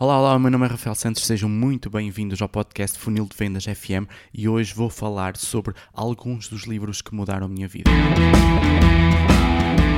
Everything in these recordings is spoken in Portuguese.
Olá, olá, meu nome é Rafael Santos, sejam muito bem-vindos ao podcast Funil de Vendas FM e hoje vou falar sobre alguns dos livros que mudaram a minha vida.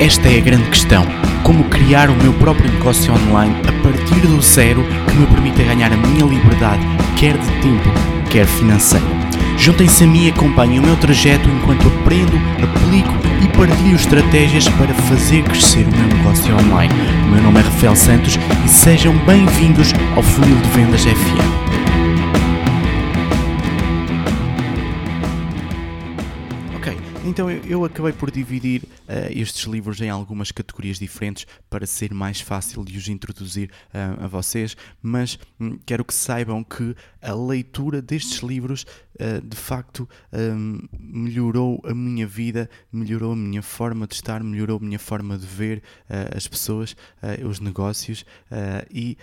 Esta é a grande questão: como criar o meu próprio negócio online a partir do zero que me permita ganhar a minha liberdade, quer de tempo, quer financeira. Juntem-se a mim e acompanhem o meu trajeto enquanto aprendo, aplico e partilho estratégias para fazer crescer o meu negócio online. O meu nome é Rafael Santos e sejam bem-vindos ao Funil de Vendas FM. Então eu, acabei por dividir uh, estes livros em algumas categorias diferentes para ser mais fácil de os introduzir uh, a vocês, mas hum, quero que saibam que a leitura destes livros uh, de facto um, melhorou a minha vida, melhorou a minha forma de estar, melhorou a minha forma de ver as pessoas, os negócios e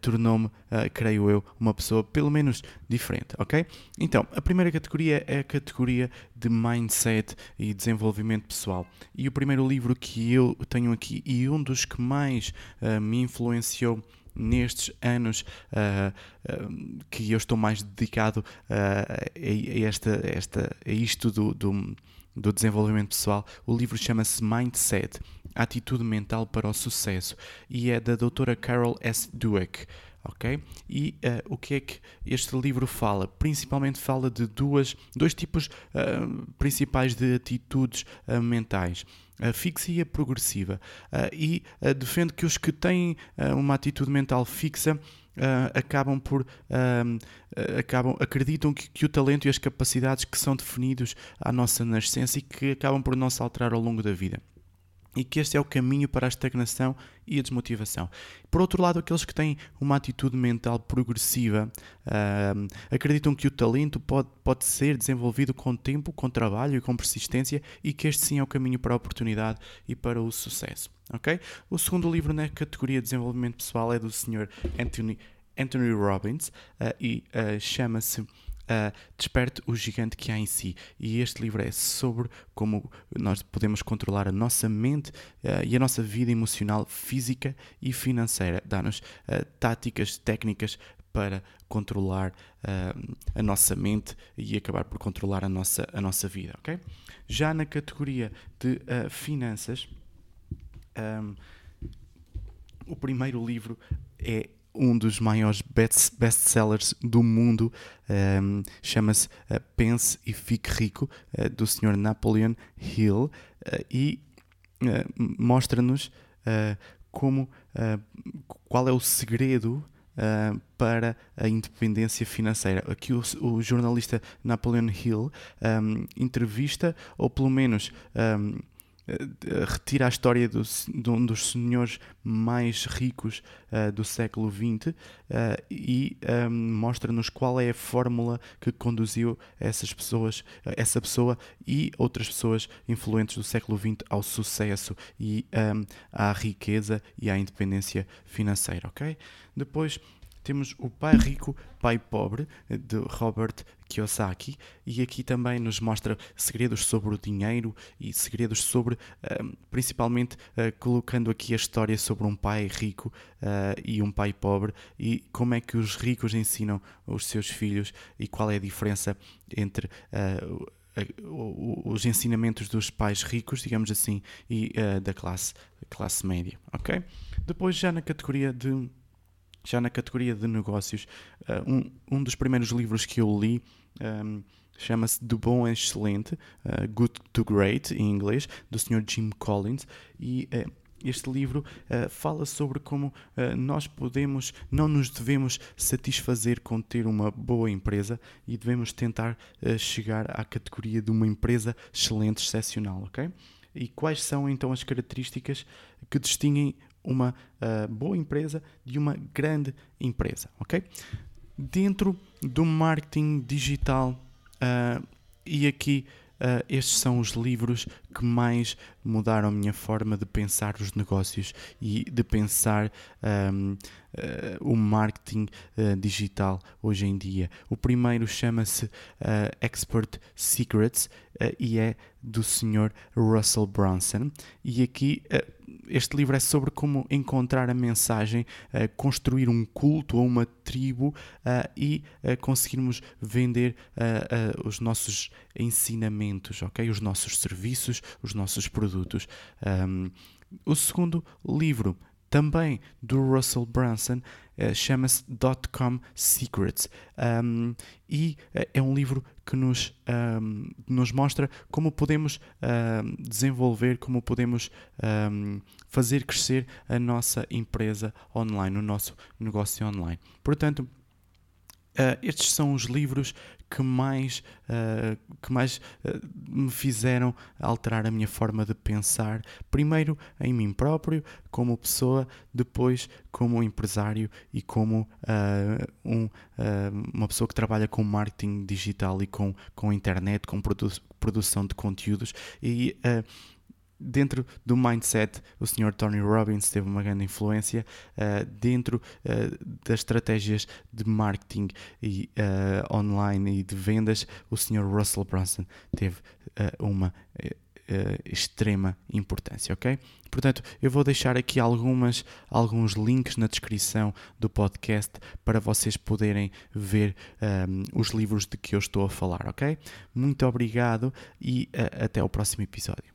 tornou-me, creio eu, uma pessoa pelo menos diferente, ok? Então, a primeira categoria é a categoria de mindset e desenvolvimento pessoal. E o primeiro livro que eu tenho aqui e um dos que mais uh, me influenciou nestes anos uh, uh, que eu estou mais dedicado a, a, esta, esta, a isto do, do, do desenvolvimento pessoal, o livro chama-se Mindset, Atitude Mental para o Sucesso e é da doutora Carol S. Dweck ok? E uh, o que é que este livro fala? Principalmente fala de duas, dois tipos uh, principais de atitudes uh, mentais. A fixa e a progressiva. e defende que os que têm uma atitude mental fixa acabam por acabam, acreditam que, que, o talento e as capacidades que são definidos à nossa nascença e que acabam por não se alterar ao longo da vida e que este é o caminho para a estagnação e a desmotivação. Por outro lado, aqueles que têm uma atitude mental progressiva uh, acreditam que o talento pode, pode ser desenvolvido com tempo, com trabalho e com persistência e que este sim é o caminho para a oportunidade e para o sucesso. Okay? O segundo livro na categoria de desenvolvimento pessoal é do Sr. Anthony, Anthony Robbins uh, e uh, chama-se uh, desperte o gigante que há em si. E este livro é sobre como nós podemos controlar a nossa mente uh, e a nossa vida emocional, física e financeira. Dá-nos uh, táticas, técnicas para controlar uh, a nossa mente e acabar por controlar a nossa, a nossa vida, ok? Já na categoria de finanças, um, o primeiro livro é um dos maiores best-sellers do mundo, um, ehm, chama-se uh, Pense e Fique Rico, uh, do Sr. Napoleon Hill, uh, e mostra-nos como qual é o segredo para a independência financeira. Aqui o, o jornalista Napoleon Hill um, ehm, entrevista, ou pelo menos um, ehm, eh, retira a história do, de um dos senhores mais ricos uh, do século XX uh, e um, ehm, mostra-nos qual é a fórmula que conduziu essas pessoas, essa pessoa e outras pessoas influentes do século XX ao sucesso e um, ehm, à riqueza e à independência financeira, ok? Depois temos o Pai Rico, Pai Pobre, de Robert Kiyosaki, e aqui também nos mostra segredos sobre o dinheiro e segredos sobre, principalmente, uh, colocando aqui a história sobre um pai rico uh, e um pai pobre e como é que os ricos ensinam os seus filhos e qual é a diferença entre os ensinamentos dos pais ricos, digamos assim, e da classe, classe média, ok? Depois já na categoria de já na categoria de negócios, uh, um, um dos primeiros livros que eu li um, ehm, chama-se Do Bom a Excelente, uh, Good to Great em inglês, do Sr. Jim Collins, e uh, este livro uh, fala sobre como nós podemos, não nos devemos satisfazer com ter uma boa empresa e devemos tentar chegar à categoria de uma empresa excelente, excepcional, ok? E quais são então as características que distinguem uma uh, boa empresa de uma grande empresa, ok? Dentro do marketing digital, uh, e aqui uh, estes são os livros que mais mudaram a minha forma de pensar os negócios e de pensar um, o marketing digital hoje em dia. O primeiro chama-se Expert Secrets e é do Sr. Russell Brunson. E aqui este livro é sobre como encontrar a mensagem, uh, construir um culto ou uma tribo uh, e uh, conseguirmos vender os nossos ensinamentos, ok? Os nossos serviços, os nossos produtos. Um, o segundo livro também do Russell Brunson, uh, chama-se Dotcom Secrets. Um, e uh, é um livro que nos, um, nos mostra como podemos um, desenvolver, como podemos fazer crescer a nossa empresa online, o nosso negócio online. Portanto, Uh, estes são os livros que mais, uh, que mais uh, me fizeram alterar a minha forma de pensar, primeiro em mim próprio, como pessoa, depois como empresário e como um, uma pessoa que trabalha com marketing digital e com, com internet, com produ produção de conteúdos. E dentro do mindset, o Sr. Tony Robbins teve uma grande influência. Uh, dentro uh, das estratégias de marketing e, uh, online e de vendas, o Sr. Russell Brunson teve uma extrema importância, ok? Portanto, eu vou deixar aqui algumas, alguns links na descrição do podcast para vocês poderem ver um, os livros de que eu estou a falar, ok? Muito obrigado e até o próximo episódio.